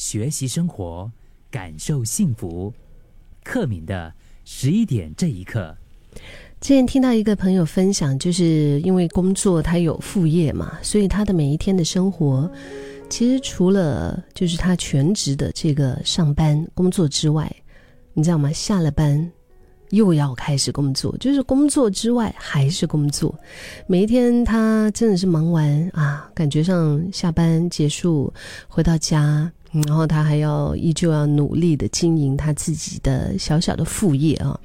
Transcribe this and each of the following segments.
学习生活，感受幸福。克敏的十一点这一刻。之前听到一个朋友分享，就是因为工作他有副业嘛，所以他的每一天的生活，其实除了就是他全职的这个上班工作之外，你知道吗？下了班又要开始工作，就是工作之外还是工作。每一天他真的是忙完啊，感觉上下班结束回到家，然后他还要依旧要努力的经营他自己的小小的副业啊。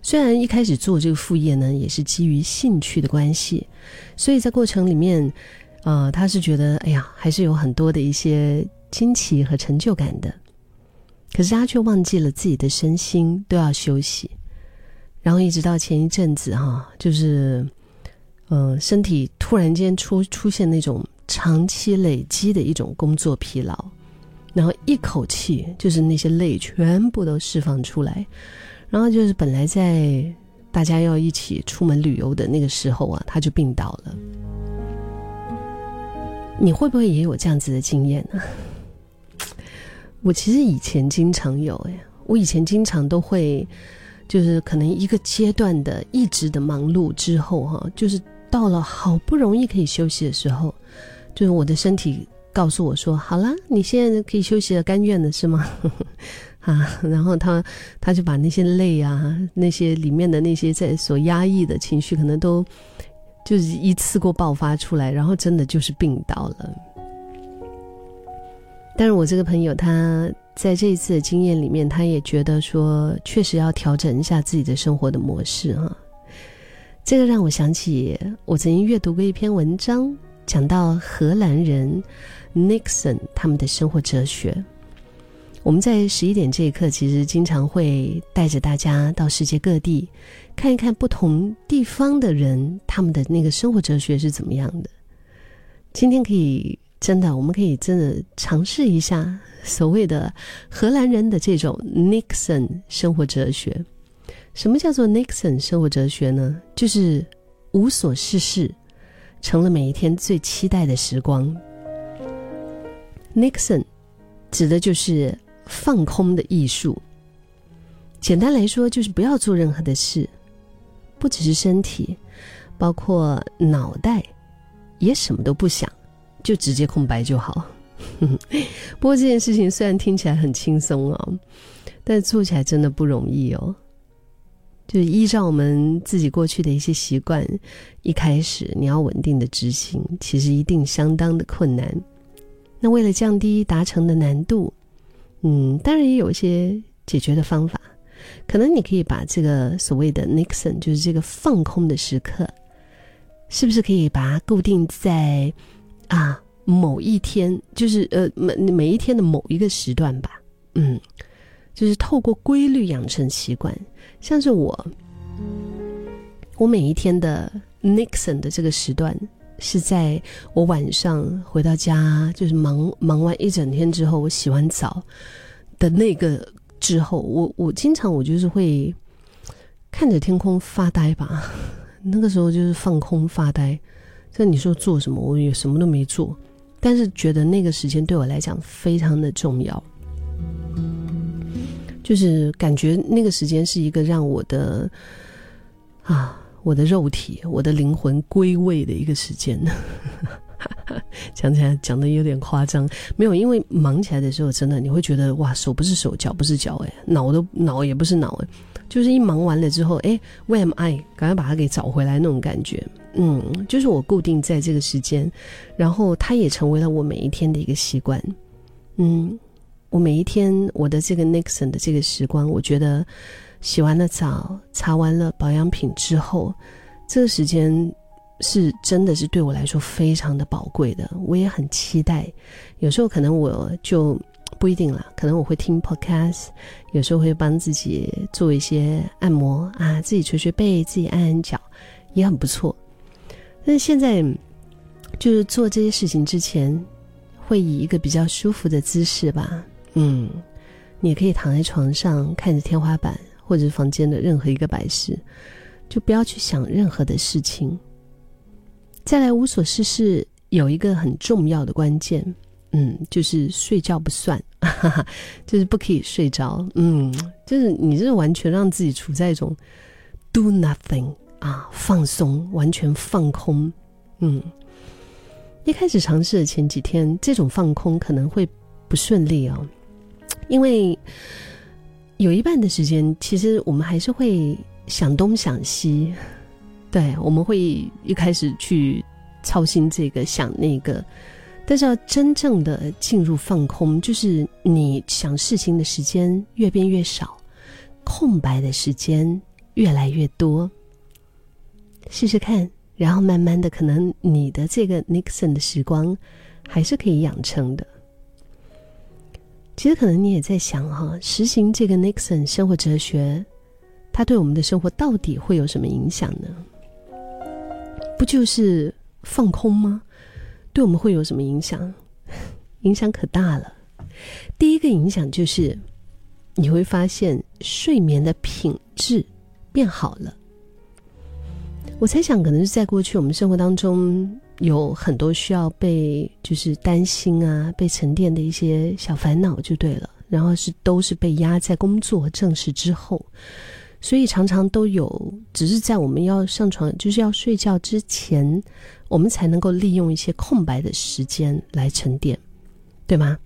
虽然一开始做这个副业呢，也是基于兴趣的关系，所以在过程里面，呃，他是觉得，哎呀，还是有很多的一些惊奇和成就感的。可是他却忘记了自己的身心都要休息，然后一直到前一阵子哈，就是，呃，身体突然间出出现那种长期累积的一种工作疲劳，然后一口气就是那些泪全部都释放出来。然后就是本来在大家要一起出门旅游的那个时候啊，他就病倒了。你会不会也有这样子的经验呢？我其实以前经常有哎，我以前经常都会，就是可能一个阶段的一直的忙碌之后哈，就是到了好不容易可以休息的时候，就是我的身体告诉我说：“好了，你现在可以休息了，甘愿的是吗？” 啊，然后他他就把那些泪啊，那些里面的那些在所压抑的情绪，可能都就是一次过爆发出来，然后真的就是病倒了。但是我这个朋友他在这一次的经验里面，他也觉得说，确实要调整一下自己的生活的模式哈。这个让我想起我曾经阅读过一篇文章，讲到荷兰人 Nixon 他们的生活哲学。我们在十一点这一刻，其实经常会带着大家到世界各地，看一看不同地方的人他们的那个生活哲学是怎么样的。今天可以真的，我们可以真的尝试一下所谓的荷兰人的这种 Nixon 生活哲学。什么叫做 Nixon 生活哲学呢？就是无所事事，成了每一天最期待的时光。Nixon 指的就是。放空的艺术，简单来说就是不要做任何的事，不只是身体，包括脑袋，也什么都不想，就直接空白就好。不过这件事情虽然听起来很轻松哦，但做起来真的不容易哦。就是依照我们自己过去的一些习惯，一开始你要稳定的执行，其实一定相当的困难。那为了降低达成的难度。嗯，当然也有一些解决的方法，可能你可以把这个所谓的 Nixon，就是这个放空的时刻，是不是可以把它固定在啊某一天，就是呃每每一天的某一个时段吧？嗯，就是透过规律养成习惯，像是我，我每一天的 Nixon 的这个时段。是在我晚上回到家，就是忙忙完一整天之后，我洗完澡的那个之后，我我经常我就是会看着天空发呆吧。那个时候就是放空发呆。这你说做什么，我也什么都没做，但是觉得那个时间对我来讲非常的重要，就是感觉那个时间是一个让我的啊。我的肉体，我的灵魂归位的一个时间，讲起来讲的有点夸张，没有，因为忙起来的时候，真的你会觉得哇，手不是手，脚不是脚，哎，脑都脑也不是脑，哎，就是一忙完了之后，哎，Where am I？赶快把它给找回来那种感觉，嗯，就是我固定在这个时间，然后它也成为了我每一天的一个习惯，嗯，我每一天我的这个 Nixon 的这个时光，我觉得。洗完了澡，擦完了保养品之后，这个时间是真的是对我来说非常的宝贵的。我也很期待，有时候可能我就不一定了，可能我会听 podcast，有时候会帮自己做一些按摩啊，自己捶捶背，自己按按脚，也很不错。但是现在就是做这些事情之前，会以一个比较舒服的姿势吧，嗯，你也可以躺在床上看着天花板。或者房间的任何一个摆饰，就不要去想任何的事情。再来无所事事，有一个很重要的关键，嗯，就是睡觉不算哈哈 就是不可以睡着。嗯，就是你是完全让自己处在一种 do nothing 啊，放松，完全放空。嗯，一开始尝试的前几天，这种放空可能会不顺利哦，因为有一半的时间，其实我们还是会想东想西。对，我们会一开始去操心这个想那个，但是要真正的进入放空，就是你想事情的时间越变越少，空白的时间越来越多。试试看，然后慢慢的，可能你的这个 Nixon 的时光还是可以养成的。其实，可能你也在想哈，实行这个 Nixon 生活哲学，它对我们的生活到底会有什么影响呢？不就是放空吗？对我们会有什么影响？影响可大了。第一个影响就是，你会发现睡眠的品质变好了。我猜想，可能是在过去我们生活当中有很多需要被就是担心啊、被沉淀的一些小烦恼，就对了。然后是都是被压在工作正事之后。所以常常都有，只是在我们要上床，就是要睡觉之前，我们才能够利用一些空白的时间来沉淀，对吗？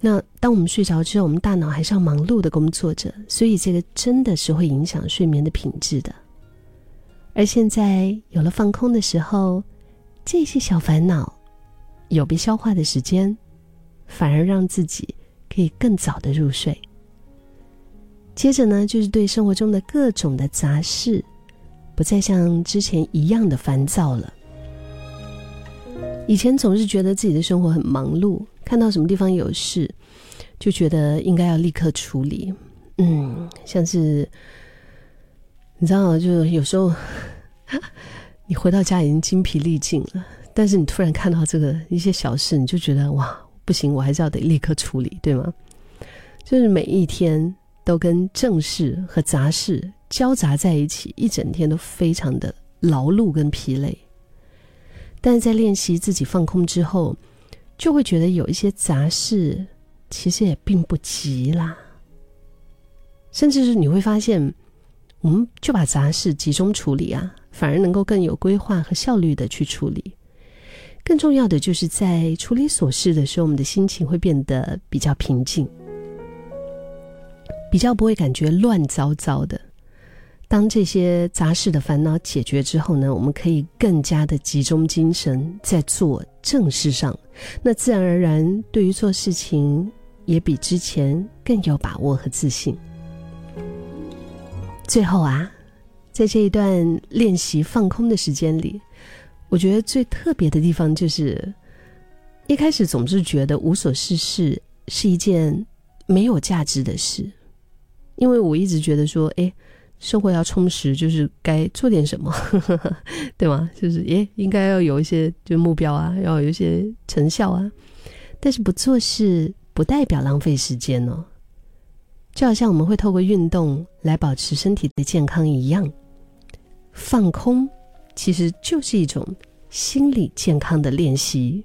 那当我们睡着之后，我们大脑还是要忙碌的工作着，所以这个真的是会影响睡眠的品质的。而现在有了放空的时候，这些小烦恼有被消化的时间，反而让自己可以更早的入睡。接着呢，就是对生活中的各种的杂事，不再像之前一样的烦躁了。以前总是觉得自己的生活很忙碌，看到什么地方有事，就觉得应该要立刻处理。嗯，像是你知道，就有时候你回到家已经精疲力尽了，但是你突然看到这个一些小事，你就觉得哇，不行，我还是要得立刻处理，对吗？就是每一天。都跟正事和杂事交杂在一起，一整天都非常的劳碌跟疲累。但是在练习自己放空之后，就会觉得有一些杂事其实也并不急啦。甚至是你会发现，我们就把杂事集中处理啊，反而能够更有规划和效率的去处理。更重要的就是在处理琐事的时候，我们的心情会变得比较平静。比较不会感觉乱糟糟的。当这些杂事的烦恼解决之后呢，我们可以更加的集中精神在做正事上，那自然而然对于做事情也比之前更有把握和自信。最后啊，在这一段练习放空的时间里，我觉得最特别的地方就是，一开始总是觉得无所事事是一件没有价值的事。因为我一直觉得说，哎，生活要充实，就是该做点什么，对吗？就是，哎，应该要有一些就目标啊，要有一些成效啊。但是不做事不代表浪费时间哦，就好像我们会透过运动来保持身体的健康一样，放空其实就是一种心理健康的练习。